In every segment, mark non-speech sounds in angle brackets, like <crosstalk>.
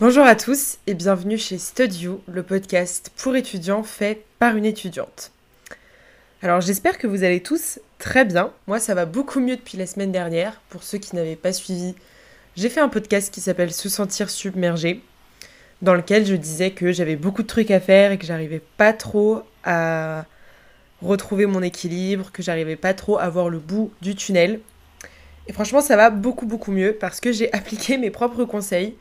Bonjour à tous et bienvenue chez Studio, le podcast pour étudiants fait par une étudiante. Alors j'espère que vous allez tous très bien. Moi ça va beaucoup mieux depuis la semaine dernière. Pour ceux qui n'avaient pas suivi, j'ai fait un podcast qui s'appelle Se sentir submergé, dans lequel je disais que j'avais beaucoup de trucs à faire et que j'arrivais pas trop à retrouver mon équilibre, que j'arrivais pas trop à voir le bout du tunnel. Et franchement ça va beaucoup beaucoup mieux parce que j'ai <laughs> appliqué mes propres conseils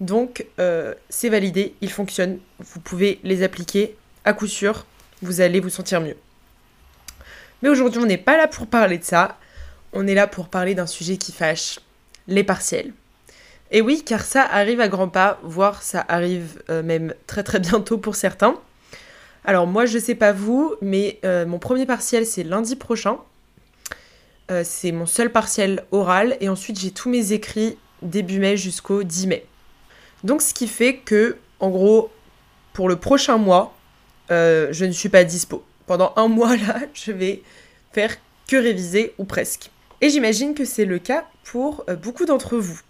donc euh, c'est validé, ils fonctionnent, vous pouvez les appliquer à coup sûr, vous allez vous sentir mieux. Mais aujourd'hui on n'est pas là pour parler de ça, on est là pour parler d'un sujet qui fâche, les partiels. Et oui, car ça arrive à grands pas, voire ça arrive euh, même très très bientôt pour certains. Alors moi je sais pas vous, mais euh, mon premier partiel c'est lundi prochain. c'est mon seul partiel oral et ensuite j'ai tous mes écrits début mai jusqu'au 10 mai. Donc ce qui fait que, en gros, pour le prochain mois, euh, je ne suis pas dispo. Pendant un mois <laughs> là, je vais faire que réviser ou presque. Et j'imagine que c'est le cas pour euh, beaucoup d'entre vous.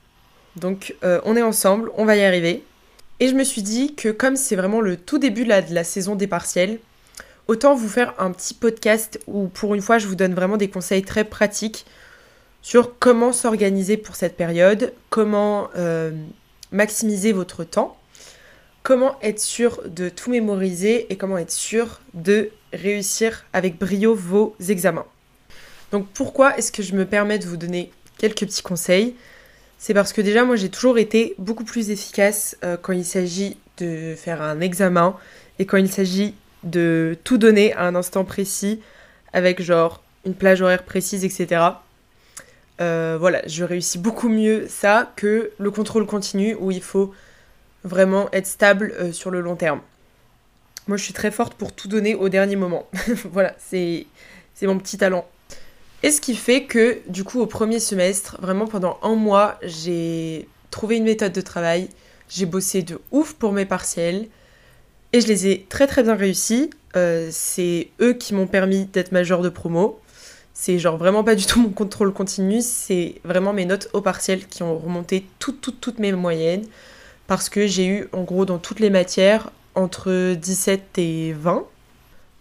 Donc euh, on est ensemble, on va y arriver. Et je me suis dit que comme c'est vraiment le tout début de la saison des partiels, autant vous faire un petit podcast où pour une fois je vous donne vraiment des conseils très pratiques sur comment s'organiser pour cette période, comment maximiser votre temps, comment être sûr de tout mémoriser et comment être sûr de réussir avec brio vos examens. Donc pourquoi est-ce que je me permets de vous donner quelques petits conseils? C'est parce que déjà moi j'ai toujours été beaucoup plus efficace euh, quand il s'agit de faire un examen et quand il s'agit de tout donner à un instant précis avec genre une plage horaire précise, etc. Euh, voilà, je réussis beaucoup mieux ça que le contrôle continu où il faut vraiment être stable euh, sur le long terme. Moi, je suis très forte pour tout donner au dernier moment. <laughs> voilà, c'est mon petit talent. Et ce qui fait que, du coup, au premier semestre, vraiment pendant un mois, j'ai trouvé une méthode de travail. J'ai bossé de ouf pour mes partiels. Et je les ai très très bien réussis. Euh, c'est eux qui m'ont permis d'être majeur de promo. C'est genre vraiment pas du tout mon contrôle continu, c'est vraiment mes notes au partiel qui ont remonté toutes, toutes, toutes mes moyennes. Parce que j'ai eu, en gros, dans toutes les matières, entre 17 et 20.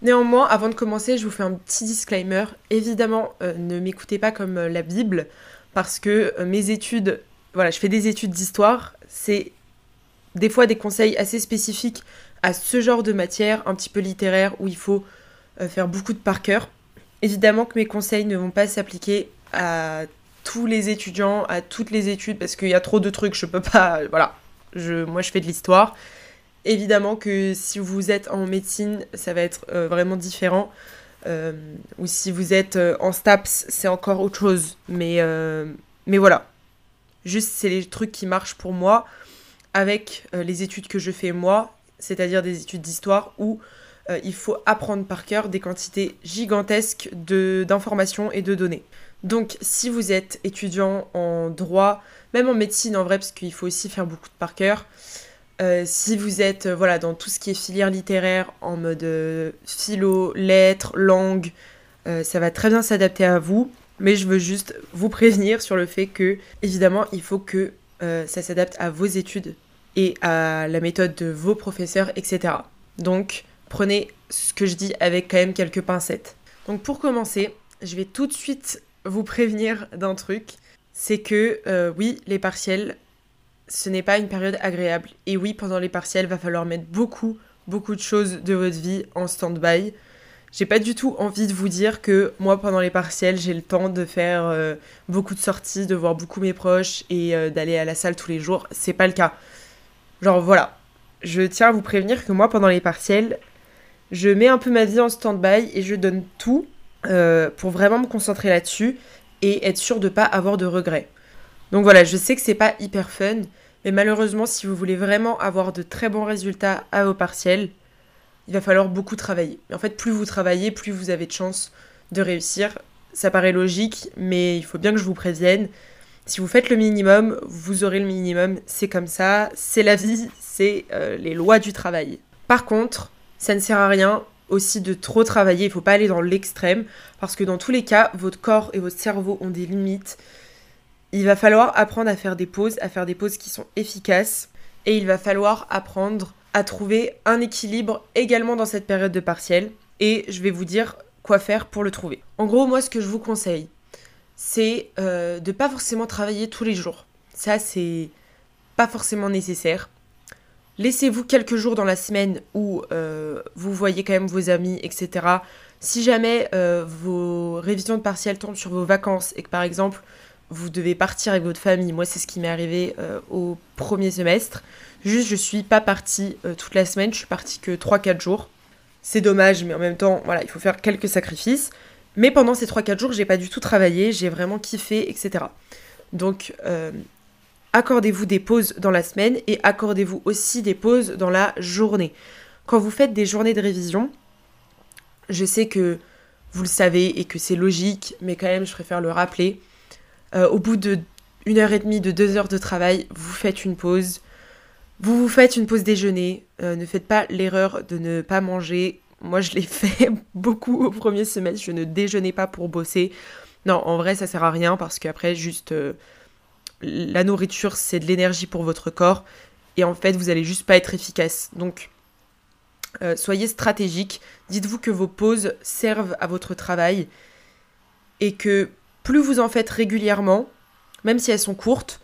Néanmoins, avant de commencer, je vous fais un petit disclaimer. Évidemment, euh, ne m'écoutez pas comme euh, la Bible, parce que euh, mes études, voilà, je fais des études d'histoire, c'est des fois des conseils assez spécifiques à ce genre de matière, un petit peu littéraire, où il faut faire beaucoup de par cœur. Évidemment que mes conseils ne vont pas s'appliquer à tous les étudiants, à toutes les études, parce qu'il y a trop de trucs, je peux pas. Voilà. Moi, je fais de l'histoire. Évidemment que si vous êtes en médecine, ça va être euh, vraiment différent. Euh, ou si vous êtes euh, en STAPS, c'est encore autre chose. Mais, voilà. Juste, c'est les trucs qui marchent pour moi avec les études que je fais moi, c'est-à-dire des études d'histoire où il faut apprendre par cœur des quantités gigantesques d'informations et de données. Donc si vous êtes étudiant en droit, même en médecine en vrai, parce qu'il faut aussi faire beaucoup de par cœur, euh, si vous êtes euh, voilà, dans tout ce qui est filière littéraire, en mode philo, lettres, langue, ça va très bien s'adapter à vous. Mais je veux juste vous prévenir sur le fait que, évidemment, il faut que ça s'adapte à vos études et à la méthode de vos professeurs, etc. Donc, prenez ce que je dis avec quand même quelques pincettes. Donc pour commencer, je vais tout de suite vous prévenir d'un truc, c'est que euh, oui, les partiels, ce n'est pas une période agréable. Et oui, pendant les partiels, va falloir mettre beaucoup, beaucoup de choses de votre vie en stand-by. J'ai pas du tout envie de vous dire que moi, pendant les partiels, j'ai le temps de faire euh, beaucoup de sorties, de voir beaucoup mes proches et euh, d'aller à la salle tous les jours. C'est pas le cas. Genre voilà. Je tiens à vous prévenir que moi, pendant les partiels, je mets un peu ma vie en stand-by et je donne tout euh, pour vraiment me concentrer là-dessus et être sûr de pas avoir de regrets. Donc voilà, je sais que c'est pas hyper fun, mais malheureusement, si vous voulez vraiment avoir de très bons résultats à vos partiels, il va falloir beaucoup travailler. en fait, plus vous travaillez, plus vous avez de chances de réussir. Ça paraît logique, mais il faut bien que je vous prévienne. Si vous faites le minimum, vous aurez le minimum. C'est comme ça, c'est la vie, c'est euh, les lois du travail. Par contre, ça ne sert à rien aussi de trop travailler, il faut pas aller dans l'extrême, parce que dans tous les cas, votre corps et votre cerveau ont des limites. Il va falloir apprendre à faire des pauses, à faire des pauses qui sont efficaces, et il va falloir apprendre à trouver un équilibre également dans cette période de partiel, et je vais vous dire quoi faire pour le trouver. En gros, moi, ce que je vous conseille, c'est euh, de pas forcément travailler tous les jours. Ça, c'est pas forcément nécessaire. Laissez-vous quelques jours dans la semaine où euh, vous voyez quand même vos amis, etc. Si jamais euh, vos révisions de partiel tombent sur vos vacances et que par exemple vous devez partir avec votre famille, moi c'est ce qui m'est arrivé au premier semestre, juste je suis pas partie toute la semaine, je suis partie que 3-4 jours. C'est dommage, mais en même temps, voilà, il faut faire quelques sacrifices. Mais pendant ces 3-4 jours, j'ai pas du tout travaillé, j'ai vraiment kiffé, etc. Donc, euh, accordez-vous des pauses dans la semaine et accordez-vous aussi des pauses dans la journée. Quand vous faites des journées de révision, je sais que vous le savez et que c'est logique, mais quand même, je préfère le rappeler. Euh, au bout de une heure et demie, de deux heures de travail, vous faites une pause. Vous vous faites une pause déjeuner. Euh, ne faites pas l'erreur de ne pas manger moi, je l'ai <laughs> fait beaucoup au premier semestre. Je ne déjeunais pas pour bosser. Non, en vrai, ça sert à rien parce qu'après, juste euh, la nourriture, c'est de l'énergie pour votre corps. Et en fait, vous allez juste pas être efficace. Donc, soyez stratégique. Dites-vous que vos pauses servent à votre travail et que plus vous en faites régulièrement, même si elles sont courtes,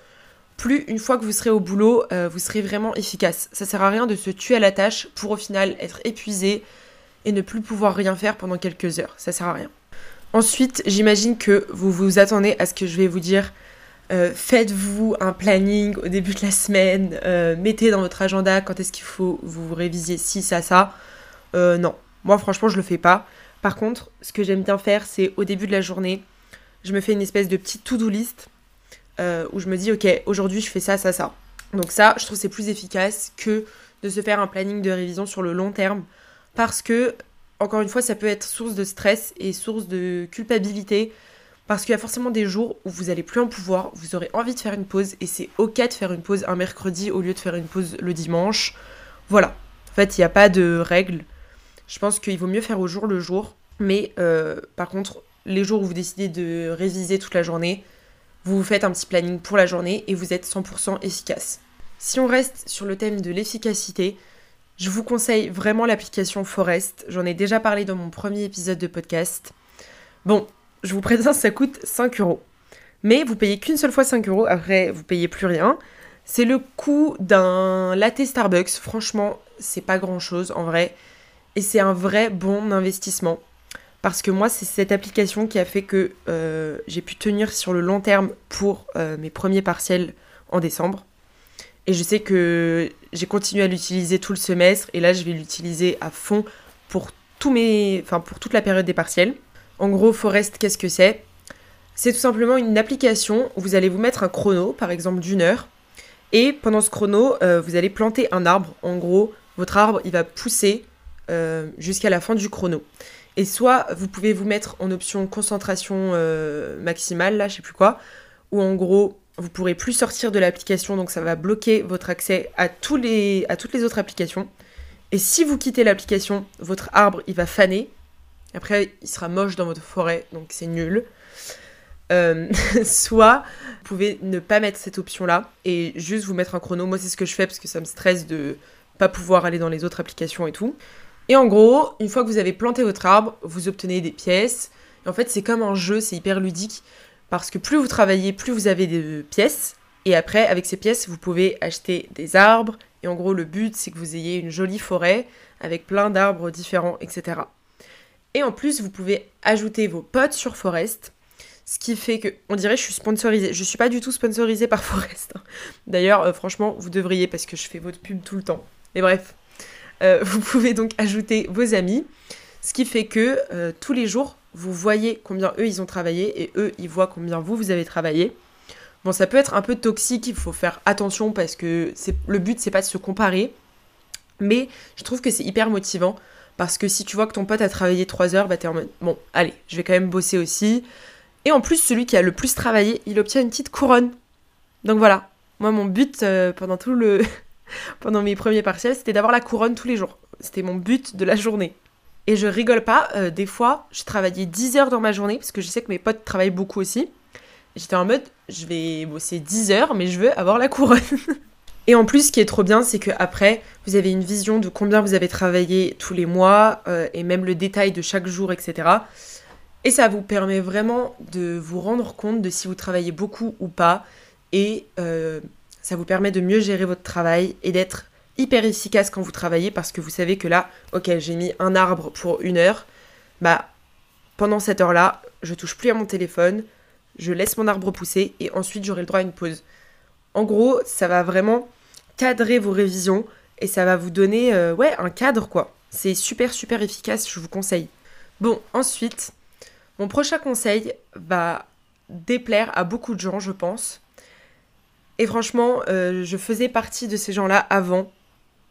plus une fois que vous serez au boulot, euh, vous serez vraiment efficace. Ça sert à rien de se tuer à la tâche pour au final être épuisé, et ne plus pouvoir rien faire pendant quelques heures. Ça sert à rien. Ensuite, j'imagine que vous vous attendez à ce que je vais vous dire. Euh, faites-vous un planning au début de la semaine, euh, mettez dans votre agenda quand est-ce qu'il faut vous réviser ci, ça, ça. Non, moi franchement je le fais pas. Par contre, ce que j'aime bien faire, c'est au début de la journée, je me fais une espèce de petite to-do list où je me dis ok, aujourd'hui je fais ça, ça, ça. Donc ça, je trouve c'est plus efficace que de se faire un planning de révision sur le long terme parce que, encore une fois, ça peut être source de stress et source de culpabilité. Parce qu'il y a forcément des jours où vous allez plus en pouvoir, vous aurez envie de faire une pause et c'est ok de faire une pause un mercredi au lieu de faire une pause le dimanche. Voilà. En fait, il n'y a pas de règle. Je pense qu'il vaut mieux faire au jour le jour. Mais euh, par contre, les jours où vous décidez de réviser toute la journée, vous vous faites un petit planning pour la journée et vous êtes 100% efficace. Si on reste sur le thème de l'efficacité, je vous conseille vraiment l'application Forest. J'en ai déjà parlé dans mon premier épisode de podcast. Bon, je vous présente, ça coûte 5 euros. Mais vous payez qu'une seule fois 5 euros, après vous payez plus rien. C'est le coût d'un latte Starbucks. Franchement, c'est pas grand chose en vrai. Et c'est un vrai bon investissement. Parce que moi, c'est cette application qui a fait que euh, j'ai pu tenir sur le long terme pour euh, mes premiers partiels en décembre. Et je sais que j'ai continué à l'utiliser tout le semestre et là je vais l'utiliser à fond pour, tous mes, enfin, pour toute la période des partiels. En gros, Forest, qu'est-ce que c'est? C'est tout simplement une application où vous allez vous mettre un chrono, par exemple d'une heure, et pendant ce chrono, euh, vous allez planter un arbre. En gros, votre arbre, il va pousser jusqu'à la fin du chrono. Et soit vous pouvez vous mettre en option concentration euh, maximale, là, je sais plus quoi, ou en gros, vous pourrez plus sortir de l'application, donc ça va bloquer votre accès à toutes les autres applications. Et si vous quittez l'application, votre arbre, il va faner. Après, il sera moche dans votre forêt, donc c'est nul. Euh, <laughs> soit vous pouvez ne pas mettre cette option-là et juste vous mettre un chrono. Moi, c'est ce que je fais parce que ça me stresse de pas pouvoir aller dans les autres applications et tout. Et en gros, une fois que vous avez planté votre arbre, vous obtenez des pièces. Et en fait, c'est comme un jeu, c'est hyper ludique. Parce que plus vous travaillez, plus vous avez de pièces. Et après, avec ces pièces, vous pouvez acheter des arbres. Et en gros, le but, c'est que vous ayez une jolie forêt avec plein d'arbres différents, etc. Et en plus, vous pouvez ajouter vos potes sur Forest. Ce qui fait que, on dirait, je suis sponsorisée. Je suis pas du tout sponsorisée par <laughs> Forest. D'ailleurs, euh, franchement, vous devriez parce que je fais votre pub tout le temps. Mais bref, euh, <laughs> vous pouvez donc ajouter vos amis. Ce qui fait que euh, tous les jours, vous voyez combien eux ils ont travaillé et eux ils voient combien vous vous avez travaillé. Bon, ça peut être un peu toxique, il faut faire attention parce que le but c'est pas de se comparer, mais je trouve que c'est hyper motivant parce que si tu vois que ton pote a travaillé 3 heures, bah t'es en mode bon, allez, je vais quand même bosser aussi. Et en plus, celui qui a le plus travaillé, il obtient une petite couronne. Donc voilà, moi mon but euh, pendant tout le <laughs> pendant mes premiers partiels, c'était d'avoir la couronne tous les jours. C'était mon but de la journée. Et je rigole pas, euh, des fois, je travaillais 10 heures dans ma journée, parce que je sais que mes potes travaillent beaucoup aussi. J'étais en mode, je vais bosser 10 heures, mais je veux avoir la couronne. <laughs> Et en plus, ce qui est trop bien, c'est que après, vous avez une vision de combien vous avez travaillé tous les mois, euh, et même le détail de chaque jour, etc. Et ça vous permet vraiment de vous rendre compte de si vous travaillez beaucoup ou pas. Et euh, ça vous permet de mieux gérer votre travail et d'être hyper efficace quand vous travaillez parce que vous savez que là, ok, j'ai mis un arbre pour une heure. Bah, pendant cette heure-là, je touche plus à mon téléphone, je laisse mon arbre pousser et ensuite j'aurai le droit à une pause. En gros, ça va vraiment cadrer vos révisions et ça va vous donner euh, ouais, un cadre quoi. C'est super super efficace, je vous conseille. Bon, ensuite, mon prochain conseil va déplaire à beaucoup de gens, je pense. Et franchement, euh, je faisais partie de ces gens-là avant.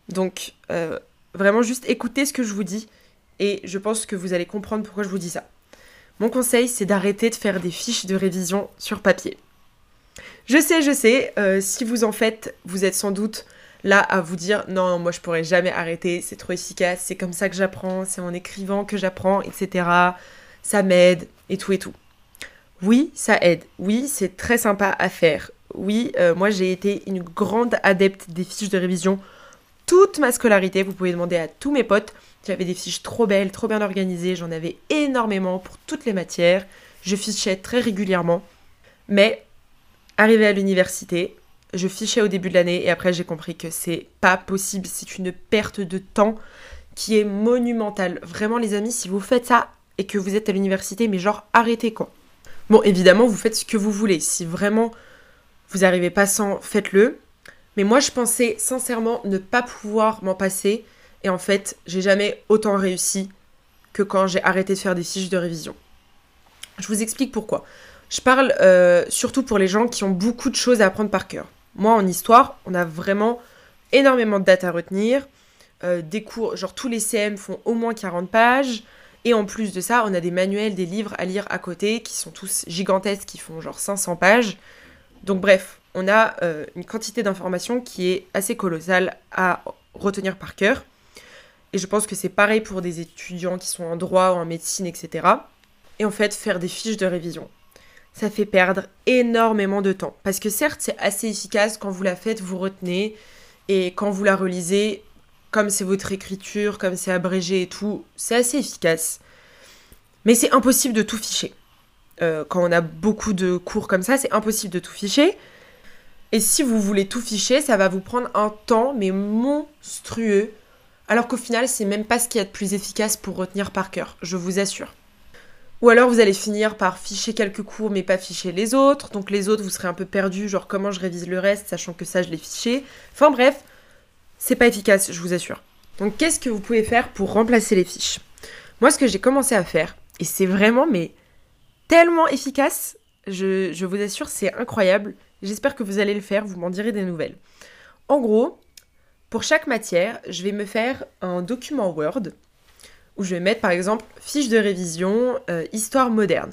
Donc, euh, vraiment, juste écoutez ce que je vous dis. Et je pense que vous allez comprendre pourquoi je vous dis ça. Mon conseil, c'est d'arrêter de faire des fiches de révision sur papier. Je sais, je sais, euh, si vous en faites, vous êtes sans doute là à vous dire non, moi je pourrais jamais arrêter, c'est trop efficace, c'est comme ça que j'apprends, c'est en écrivant que j'apprends, etc ça m'aide et tout et tout. Oui, ça aide. Oui, c'est très sympa à faire. Oui, euh, moi j'ai été une grande adepte des fiches de révision toute ma scolarité. Vous pouvez demander à tous mes potes. J'avais des fiches trop belles, trop bien organisées. J'en avais énormément pour toutes les matières. Je fichais très régulièrement. Mais arrivé à l'université, je fichais au début de l'année et après j'ai compris que c'est pas possible. C'est une perte de temps qui est monumentale. Vraiment les amis, si vous faites ça, et que vous êtes à l'université, mais genre arrêtez quoi. Bon, évidemment, vous faites ce que vous voulez. Si vraiment vous n'arrivez pas sans, faites-le. Mais moi, je pensais sincèrement ne pas pouvoir m'en passer. Et en fait, j'ai jamais autant réussi que quand j'ai arrêté de faire des fiches de révision. Je vous explique pourquoi. Je parle euh, surtout pour les gens qui ont beaucoup de choses à apprendre par cœur. Moi, en histoire, on a vraiment énormément de dates à retenir. Euh, des cours, genre tous les CM font au moins 40 pages. Et en plus de ça, on a des manuels, des livres à lire à côté qui sont tous gigantesques, qui font genre 500 pages. Donc bref, on a euh, une quantité d'informations qui est assez colossale à retenir par cœur. Et je pense que c'est pareil pour des étudiants qui sont en droit ou en médecine, etc. Et en fait, faire des fiches de révision, ça fait perdre énormément de temps. Parce que certes, c'est assez efficace quand vous la faites, vous retenez. Et quand vous la relisez, comme c'est votre écriture, comme c'est abrégé et tout, c'est assez efficace. Mais c'est impossible de tout ficher. Euh, quand on a beaucoup de cours comme ça, c'est impossible de tout ficher. Et si vous voulez tout ficher, ça va vous prendre un temps, mais monstrueux. Alors qu'au final, c'est même pas ce qu'il y a de plus efficace pour retenir par cœur, je vous assure. Ou alors vous allez finir par ficher quelques cours mais pas ficher les autres. Donc les autres, vous serez un peu perdu, genre comment je révise le reste, sachant que ça, je l'ai fiché. Enfin bref, c'est pas efficace, je vous assure. Donc qu'est-ce que vous pouvez faire pour remplacer les fiches? Moi, ce que j'ai commencé à faire, et c'est vraiment mais tellement efficace, je, vous assure, c'est incroyable. J'espère que vous allez le faire, vous m'en direz des nouvelles. En gros, pour chaque matière, je vais me faire un document Word où je vais mettre par exemple fiche de révision, euh, histoire moderne.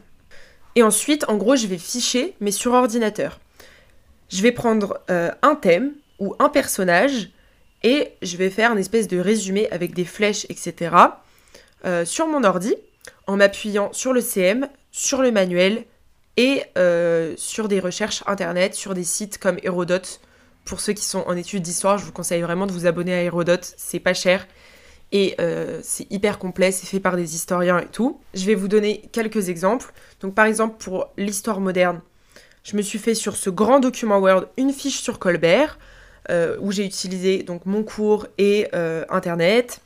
Et ensuite, en gros, je vais ficher, mais sur ordinateur. Je vais prendre euh, un thème ou un personnage et je vais faire une espèce de résumé avec des flèches, etc. Euh, sur mon ordi, en m'appuyant sur le CM, sur le manuel et euh, sur des recherches internet, sur des sites comme Hérodote. Pour ceux qui sont en études d'histoire, je vous conseille vraiment de vous abonner à Hérodote, c'est pas cher et euh, c'est hyper complet, c'est fait par des historiens et tout. Je vais vous donner quelques exemples. Donc par exemple pour l'histoire moderne, je me suis fait sur ce grand document Word une fiche sur Colbert, euh, où j'ai utilisé donc mon cours et internet.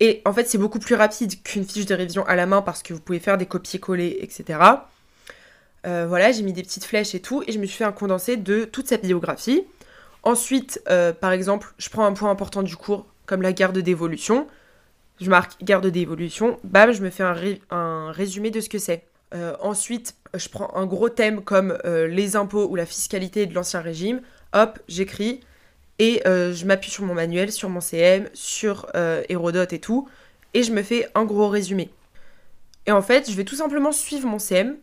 Et en fait, c'est beaucoup plus rapide qu'une fiche de révision à la main parce que vous pouvez faire des copier-coller, etc. Euh, voilà, j'ai mis des petites flèches et tout, et je me suis fait un condensé de toute cette biographie. Ensuite, par exemple, je prends un point important du cours, comme la garde d'évolution. Je marque garde d'évolution, bam, je me fais un, un, résumé de ce que c'est. ensuite, je prends un gros thème comme les impôts ou la fiscalité de l'Ancien Régime. Hop, j'écris. Et euh, je m'appuie sur mon manuel, sur mon CM, sur euh, Hérodote et tout, et je me fais un gros résumé. Et en fait, je vais tout simplement suivre mon CM,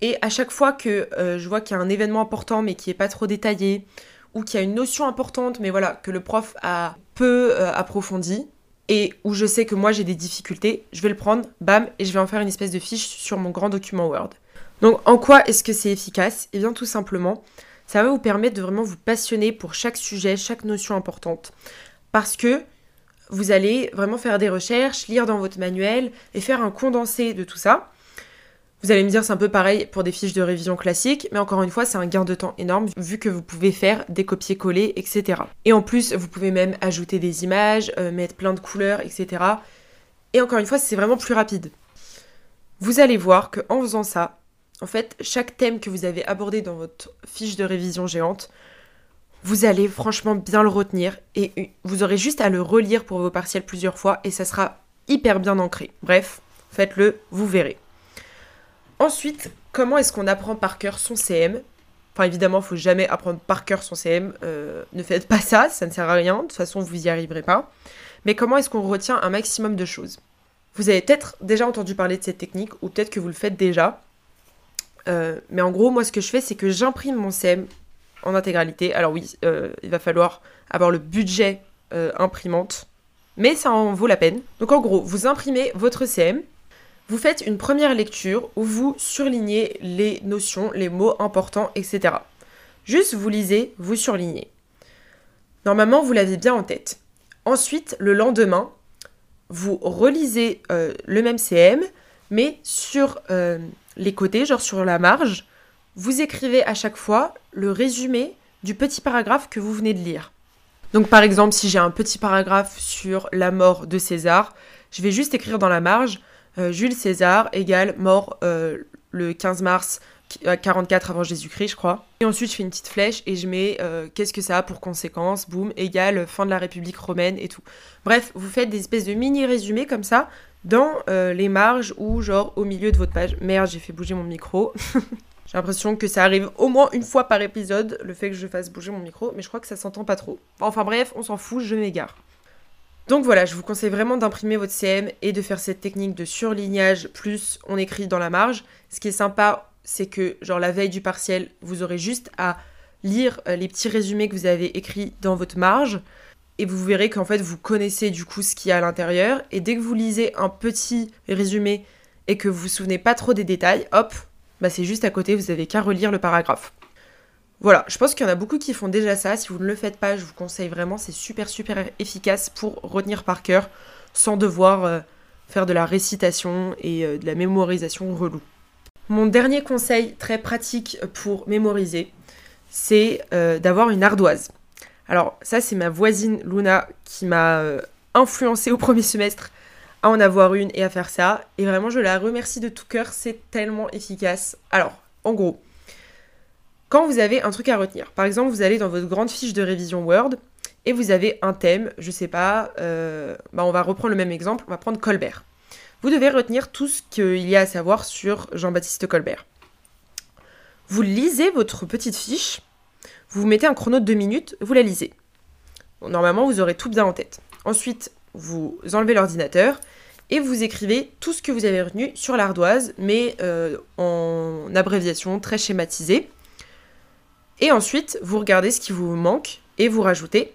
et à chaque fois que euh, je vois qu'il y a un événement important mais qui n'est pas trop détaillé, ou qu'il y a une notion importante mais voilà, que le prof a peu approfondi, et où je sais que moi j'ai des difficultés, je vais le prendre, bam, et je vais en faire une espèce de fiche sur mon grand document Word. Donc en quoi est-ce que c'est efficace? Eh bien tout simplement, ça va vous permettre de vraiment vous passionner pour chaque sujet, chaque notion importante. Parce que vous allez vraiment faire des recherches, lire dans votre manuel et faire un condensé de tout ça. Vous allez me dire c'est un peu pareil pour des fiches de révision classiques, mais encore une fois c'est un gain de temps énorme vu que vous pouvez faire des copier-coller, etc. Et en plus vous pouvez même ajouter des images, euh, mettre plein de couleurs, etc. Et encore une fois c'est vraiment plus rapide. Vous allez voir que en faisant ça, en fait chaque thème que vous avez abordé dans votre fiche de révision géante, vous allez franchement bien le retenir et vous aurez juste à le relire pour vos partiels plusieurs fois et ça sera hyper bien ancré. Bref, faites-le, vous verrez. Ensuite, comment est-ce qu'on apprend par cœur son CM Enfin, évidemment, il faut jamais apprendre par cœur son CM. Euh, ne faites pas ça, ça ne sert à rien. De toute façon, vous n'y arriverez pas. Mais comment est-ce qu'on retient un maximum de choses? Vous avez peut-être déjà entendu parler de cette technique, ou peut-être que vous le faites déjà. Euh, mais en gros, moi, ce que je fais, c'est que j'imprime mon CM en intégralité. Alors oui, euh, il va falloir avoir le budget imprimante, mais ça en vaut la peine. Donc en gros, vous imprimez votre CM, vous faites une première lecture où vous surlignez les notions, les mots importants, etc. Juste vous lisez, vous surlignez. Normalement, vous l'avez bien en tête. Ensuite, le lendemain, vous relisez euh, le même CM, mais sur euh, les côtés, genre sur la marge, vous écrivez à chaque fois le résumé du petit paragraphe que vous venez de lire. Donc par exemple, si j'ai un petit paragraphe sur la mort de César, je vais juste écrire dans la marge euh, Jules César égale mort euh, le 15 mars 44 avant Jésus-Christ, je crois. Et ensuite, je fais une petite flèche et je mets euh, qu'est-ce que ça a pour conséquence, boum, égale fin de la République romaine et tout. Bref, vous faites des espèces de mini-résumés comme ça dans les marges ou genre au milieu de votre page. Merde, j'ai fait bouger mon micro. <laughs> j'ai l'impression que ça arrive au moins une fois par épisode, le fait que je fasse bouger mon micro, mais je crois que ça s'entend pas trop. Enfin bref, on s'en fout, je m'égare. Donc voilà, je vous conseille vraiment d'imprimer votre CM et de faire cette technique de surlignage plus on écrit dans la marge. Ce qui est sympa, c'est que genre la veille du partiel, vous aurez juste à lire euh, les petits résumés que vous avez écrits dans votre marge et vous verrez qu'en fait vous connaissez du coup ce qu'il y a à l'intérieur et dès que vous lisez un petit résumé et que vous vous souvenez pas trop des détails, hop, bah c'est juste à côté, vous avez qu'à relire le paragraphe. Voilà, je pense qu'il y en a beaucoup qui font déjà ça. Si vous ne le faites pas, je vous conseille vraiment, c'est super super efficace pour retenir par cœur sans devoir euh, faire de la récitation et euh, de la mémorisation relou. Mon dernier conseil très pratique pour mémoriser, c'est euh, d'avoir une ardoise. Alors ça c'est ma voisine Luna qui m'a influencé au premier semestre à en avoir une et à faire ça. Et vraiment je la remercie de tout cœur, c'est tellement efficace. Alors, en gros, quand vous avez un truc à retenir, par exemple, vous allez dans votre grande fiche de révision Word et vous avez un thème, je sais pas, euh, bah on va reprendre le même exemple, on va prendre Colbert. Vous devez retenir tout ce qu'il y a à savoir sur Jean-Baptiste Colbert. Vous lisez votre petite fiche, vous mettez un chrono de 2 minutes, vous la lisez. normalement, vous aurez tout bien en tête. Ensuite, vous enlevez l'ordinateur et vous écrivez tout ce que vous avez retenu sur l'ardoise, mais euh, en abréviation très schématisée. Et ensuite, vous regardez ce qui vous manque et vous rajoutez.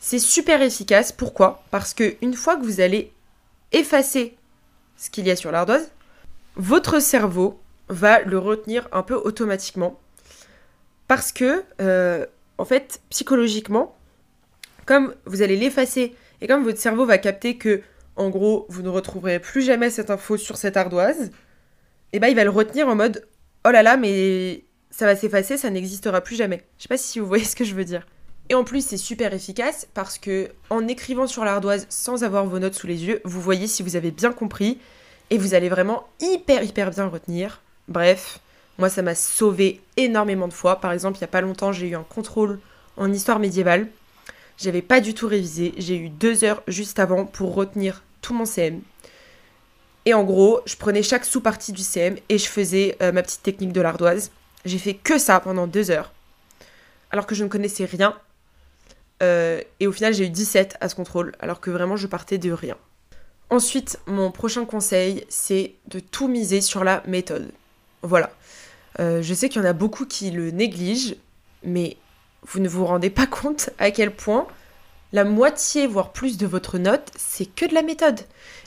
C'est super efficace. Pourquoi? Parce que une fois que vous allez effacer ce qu'il y a sur l'ardoise, votre cerveau va le retenir un peu automatiquement. Parce que, euh, en fait, psychologiquement, comme vous allez l'effacer et comme votre cerveau va capter que, en gros, vous ne retrouverez plus jamais cette info sur cette ardoise, et eh ben il va le retenir en mode oh là là, mais ça va s'effacer, ça n'existera plus jamais. Je sais pas si vous voyez ce que je veux dire. Et en plus, c'est super efficace parce que en écrivant sur l'ardoise sans avoir vos notes sous les yeux, vous voyez si vous avez bien compris et vous allez vraiment hyper hyper bien retenir. Bref, moi ça m'a sauvé énormément de fois. Par exemple, il y a pas longtemps, j'ai eu un contrôle en histoire médiévale. J'avais pas du tout révisé. J'ai eu deux heures juste avant pour retenir tout mon CM. Et en gros, je prenais chaque sous-partie du CM et je faisais euh, ma petite technique de l'ardoise. J'ai fait que ça pendant deux heures, alors que je ne connaissais rien. Euh, et au final, j'ai eu 17 à ce contrôle, alors que vraiment, je partais de rien. Ensuite, mon prochain conseil, c'est de tout miser sur la méthode. Voilà. Euh, je sais qu'il y en a beaucoup qui le négligent, mais vous ne vous rendez pas compte à quel point la moitié, voire plus de votre note, c'est que de la méthode.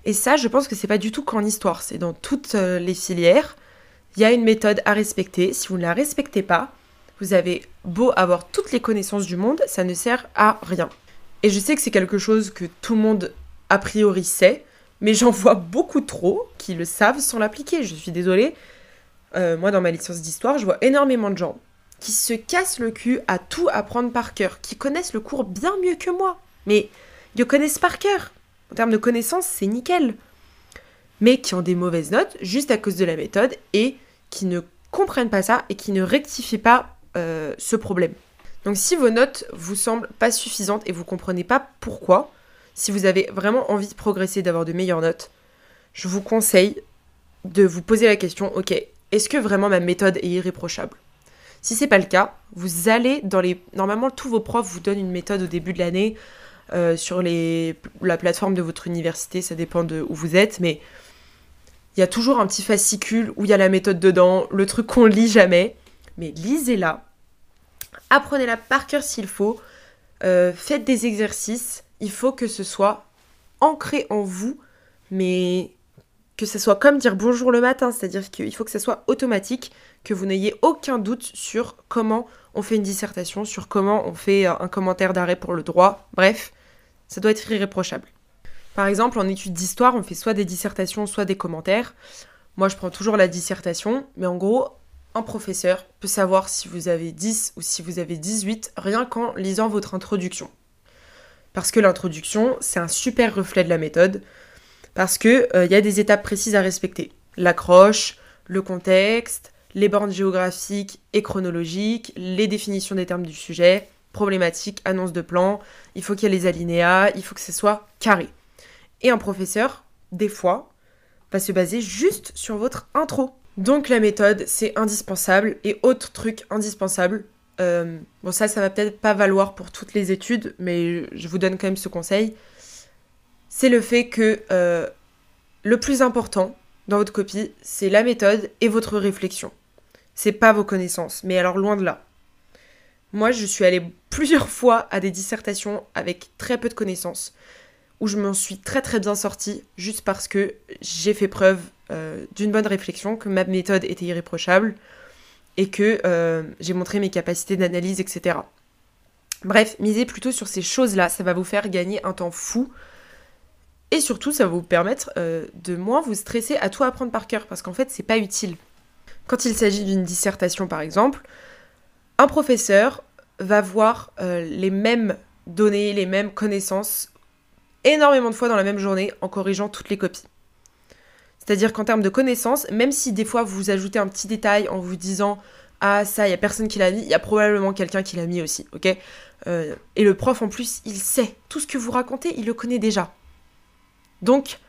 Et ça, je pense que c'est pas du tout qu'en histoire, c'est dans toutes euh, les filières. Il y a une méthode à respecter. Si vous ne la respectez pas, vous avez beau avoir toutes les connaissances du monde, ça ne sert à rien. Et je sais que c'est quelque chose que tout le monde a priori sait, mais j'en vois beaucoup trop qui le savent sans l'appliquer. Je suis désolée. Euh, moi, dans ma licence d'histoire, je vois énormément de gens qui se cassent le cul à tout apprendre par cœur, qui connaissent le cours bien mieux que moi. Mais ils le connaissent par cœur. En termes de connaissances, c'est nickel. Mais qui ont des mauvaises notes juste à cause de la méthode et qui ne comprennent pas ça et qui ne rectifient pas euh, ce problème. Donc si vos notes vous semblent pas suffisantes et vous comprenez pas pourquoi, si vous avez vraiment envie de progresser, d'avoir de meilleures notes, je vous conseille de vous poser la question, ok, est-ce que vraiment ma méthode est irréprochable? Si c'est pas le cas, vous allez dans les... Normalement, tous vos profs vous donnent une méthode au début de l'année euh, sur les... la plateforme de votre université, ça dépend de où vous êtes, mais il y a toujours un petit fascicule où il y a la méthode dedans, le truc qu'on lit jamais. Mais lisez-la, apprenez-la par cœur s'il faut, euh, faites des exercices, il faut que ce soit ancré en vous, mais que ce soit comme dire bonjour le matin, c'est-à-dire qu'il faut que ce soit automatique, que vous n'ayez aucun doute sur comment on fait une dissertation, sur comment on fait un commentaire d'arrêt pour le droit, bref, ça doit être irréprochable. Par exemple, en études d'histoire, on fait soit des dissertations, soit des commentaires. Moi, je prends toujours la dissertation, mais en gros, un professeur peut savoir si vous avez 10 ou si vous avez 18 rien qu'en lisant votre introduction. Parce que l'introduction, c'est un super reflet de la méthode, parce qu'il euh, y a des étapes précises à respecter. L'accroche, le contexte, les bornes géographiques et chronologiques, les définitions des termes du sujet, problématiques, annonce de plan, il faut qu'il y ait les alinéas, il faut que ce soit carré. Et un professeur, des fois, va se baser juste sur votre intro. Donc la méthode, c'est indispensable. Et autre truc indispensable, euh, bon ça, ça va peut-être pas valoir pour toutes les études, mais je vous donne quand même ce conseil, c'est le fait que euh, le plus important dans votre copie, c'est la méthode et votre réflexion. C'est pas vos connaissances, mais alors loin de là. Moi, je suis allée plusieurs <laughs> fois à des dissertations avec très peu de connaissances, où je m'en suis très très bien sortie, juste parce que j'ai fait preuve euh, d'une bonne réflexion, que ma méthode était irréprochable, et que euh, j'ai montré mes capacités d'analyse, etc. Bref, misez plutôt sur ces choses-là, ça va vous faire gagner un temps fou. Et surtout, ça va vous permettre euh, de moins vous stresser à tout apprendre par cœur, parce qu'en fait, c'est pas utile. Quand il s'agit d'une dissertation, par exemple, un professeur va voir les mêmes données, les mêmes connaissances énormément de fois dans la même journée en corrigeant toutes les copies. C'est-à-dire qu'en termes de connaissances, même si des fois vous ajoutez un petit détail en vous disant ah ça, il y a personne qui l'a mis, il y a probablement quelqu'un qui l'a mis aussi, ok? Euh, Et le prof en plus, il sait tout ce que vous racontez, il le connaît déjà. Donc,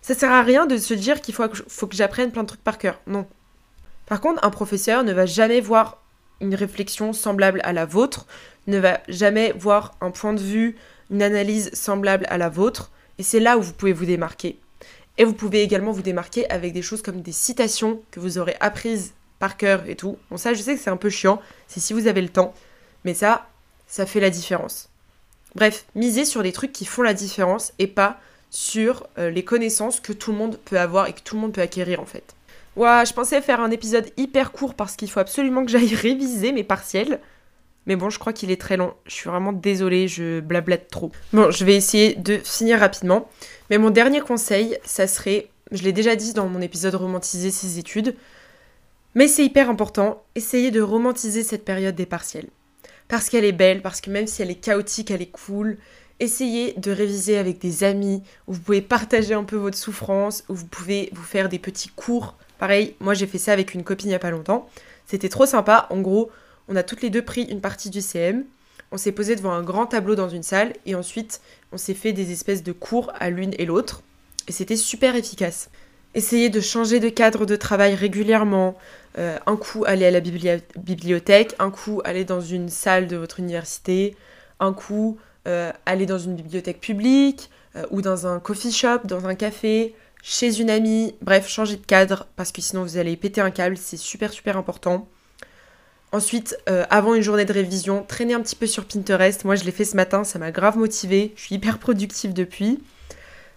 ça sert à rien de se dire qu'il faut, faut que j'apprenne plein de trucs par cœur. Non. Par contre, un professeur ne va jamais voir une réflexion semblable à la vôtre, ne va jamais voir un point de vue, une analyse semblable à la vôtre, et c'est là où vous pouvez vous démarquer. Et vous pouvez également vous démarquer avec des choses comme des citations que vous aurez apprises par cœur et tout. Bon, ça, je sais que c'est un peu chiant, c'est si vous avez le temps, mais ça, ça fait la différence. Bref, misez sur les trucs qui font la différence et pas sur euh, les connaissances que tout le monde peut avoir et que tout le monde peut acquérir en fait. Ouah, je pensais faire un épisode hyper court parce qu'il faut absolument que j'aille <laughs> réviser mes partiels. Mais bon, je crois qu'il est très long. Je suis vraiment désolée, je blablate trop. Bon, je vais essayer de finir rapidement. Mais mon dernier conseil, ça serait, je l'ai déjà dit dans mon épisode Romantiser ses études, mais c'est hyper important, essayez de romantiser cette période des partiels. Parce qu'elle est belle, parce que même si elle est chaotique, elle est cool. Essayez de réviser avec des amis, où vous pouvez partager un peu votre souffrance, où vous pouvez vous faire des petits cours. Pareil, moi j'ai fait ça avec une copine il n'y a pas longtemps. C'était trop sympa. En gros, on a toutes les deux pris une partie du CM. On s'est posé devant un grand tableau dans une salle et ensuite on s'est fait des espèces de cours à l'une et l'autre. Et c'était super efficace. Essayez de changer de cadre de travail régulièrement. Euh, un coup aller à la bibliothèque, un coup aller dans une salle de votre université, un coup euh, aller dans une bibliothèque publique euh, ou dans un coffee shop, dans un café, chez une amie, bref, changer de cadre parce que sinon vous allez péter un câble, c'est super super important. Ensuite, euh, avant une journée de révision, traîner un petit peu sur Pinterest. Moi, je l'ai fait ce matin, ça m'a grave motivé. Je suis hyper productive depuis.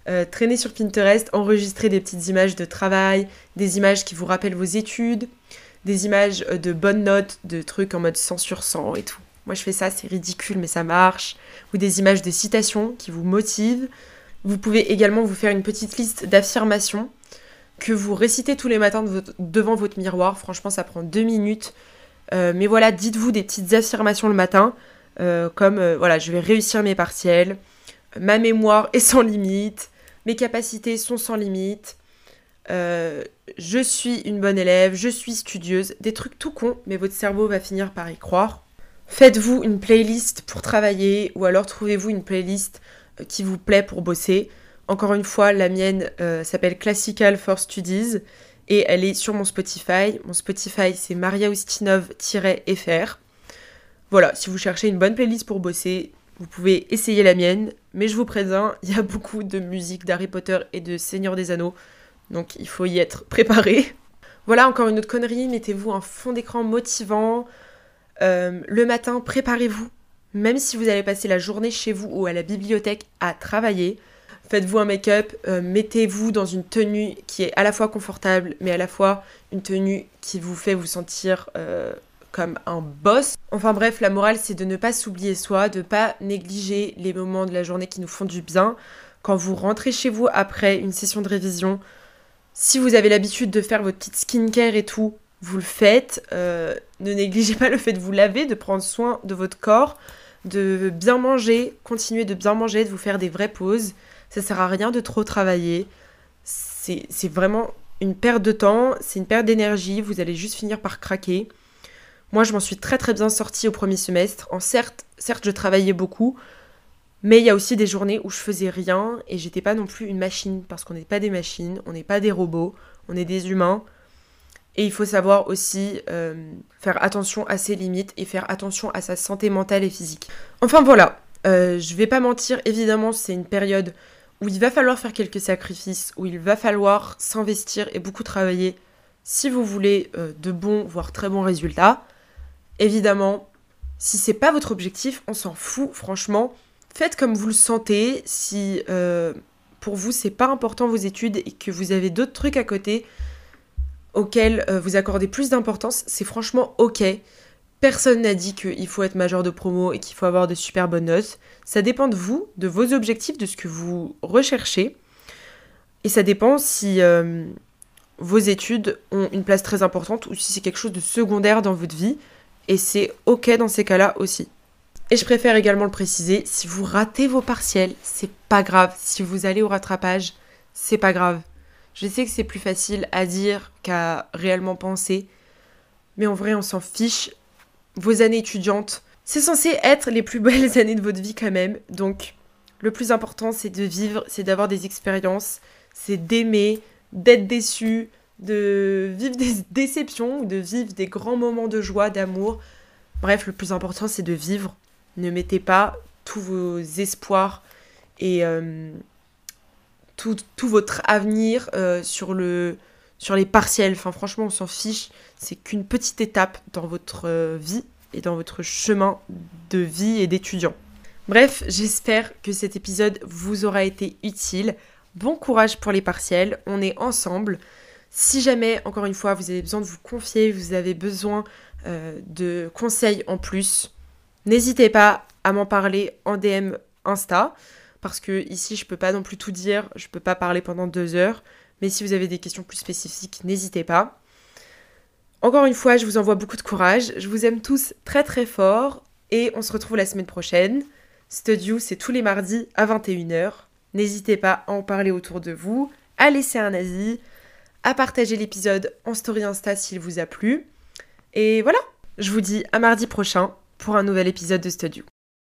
Euh, traîner sur Pinterest, enregistrer des petites images de travail, des images qui vous rappellent vos études, des images euh, de bonnes notes, de trucs en mode 100 sur 100 et tout. Moi, je fais ça, c'est ridicule, mais ça marche. Ou des images de citations qui vous motivent. Vous pouvez également vous faire une petite liste d'affirmations que vous récitez tous les matins devant votre miroir. Franchement, ça prend deux minutes. Euh, mais voilà, dites-vous des petites affirmations le matin, comme voilà, je vais réussir mes partiels, ma mémoire est sans limite, mes capacités sont sans limite, euh, je suis une bonne élève, je suis studieuse, des trucs tout cons, mais votre cerveau va finir par y croire. Faites-vous une playlist pour travailler ou alors trouvez-vous une playlist euh, qui vous plaît pour bosser. Encore une fois, la mienne euh, s'appelle Classical for Studies et elle est sur mon Spotify. Mon Spotify c'est Maria fr Voilà, si vous cherchez une bonne playlist pour bosser, vous pouvez essayer la mienne, mais je vous préviens, il y a beaucoup de musique d'Harry Potter et de Seigneur des Anneaux, donc il faut y être préparé. Voilà encore une autre connerie, mettez-vous un fond d'écran motivant. Euh, le matin, préparez-vous. Même si vous allez passer la journée chez vous ou à la bibliothèque à travailler, faites-vous un make-up, euh, mettez-vous dans une tenue qui est à la fois confortable, mais à la fois une tenue qui vous fait vous sentir euh, comme un boss. Enfin bref, la morale c'est de ne pas s'oublier soi, de ne pas négliger les moments de la journée qui nous font du bien. Quand vous rentrez chez vous après une session de révision, si vous avez l'habitude de faire votre petite skincare et tout, vous le faites. Euh, ne négligez pas le fait de vous laver, de prendre soin de votre corps, de bien manger, continuer de bien manger, de vous faire des vraies pauses. Ça sert à rien de trop travailler. C'est vraiment une perte de temps, c'est une perte d'énergie, vous allez juste finir par craquer. Moi, je m'en suis très très bien sortie au premier semestre. Certes, certes, je travaillais beaucoup, mais il y a aussi des journées où je faisais rien et j'étais pas non plus une machine parce qu'on n'est pas des machines, on n'est pas des robots, on est des humains. Et il faut savoir aussi euh, faire attention à ses limites et faire attention à sa santé mentale et physique. Enfin voilà, euh, je vais pas mentir, évidemment, c'est une période où il va falloir faire quelques sacrifices, où il va falloir s'investir et beaucoup travailler si vous voulez euh, de bons, voire très bons résultats. Évidemment, si c'est pas votre objectif, on s'en fout, franchement. Faites comme vous le sentez. Si euh, pour vous c'est pas important vos études et que vous avez d'autres trucs à côté auxquels euh, vous accordez plus d'importance, c'est franchement ok. Personne n'a dit qu'il faut être majeur de promo et qu'il faut avoir de super bonnes notes. Ça dépend de vous, de vos objectifs, de ce que vous recherchez. Et ça dépend si euh, vos études ont une place très importante ou si c'est quelque chose de secondaire dans votre vie. Et c'est ok dans ces cas-là aussi. Et je préfère également le préciser, si vous ratez vos partiels, c'est pas grave. Si vous allez au rattrapage, c'est pas grave. Je sais que c'est plus facile à dire qu'à réellement penser, mais en vrai, on s'en fiche. Vos années étudiantes, c'est censé être les plus <laughs> belles années de votre vie quand même. Donc, le plus important, c'est de vivre, c'est d'avoir des expériences, c'est d'aimer, d'être déçu, de vivre des <laughs> déceptions, de vivre des grands moments de joie, d'amour. Bref, le plus important, c'est de vivre. Ne mettez pas tous vos espoirs et euh, tout, votre avenir euh, sur, le, sur les partiels. Enfin, franchement, on s'en fiche. C'est qu'une petite étape dans votre euh, vie et dans votre chemin de vie et d'étudiant. Bref, j'espère que cet épisode vous aura été utile. Bon courage pour les partiels. On est ensemble. Si jamais, encore une fois, vous avez besoin de vous confier, vous avez besoin euh, de conseils en plus, n'hésitez pas à m'en parler en DM Insta, parce que ici je peux pas non plus tout dire, je peux pas parler pendant deux heures, mais si vous avez des questions plus spécifiques, n'hésitez pas. Encore une fois, je vous envoie beaucoup de courage, je vous aime tous très très fort, et on se retrouve la semaine prochaine. Studio, c'est tous les mardis à 21h. N'hésitez pas à en parler autour de vous, à laisser un avis, à partager l'épisode en story Insta s'il vous a plu. Et voilà, je vous dis à mardi prochain pour un nouvel épisode de Studio.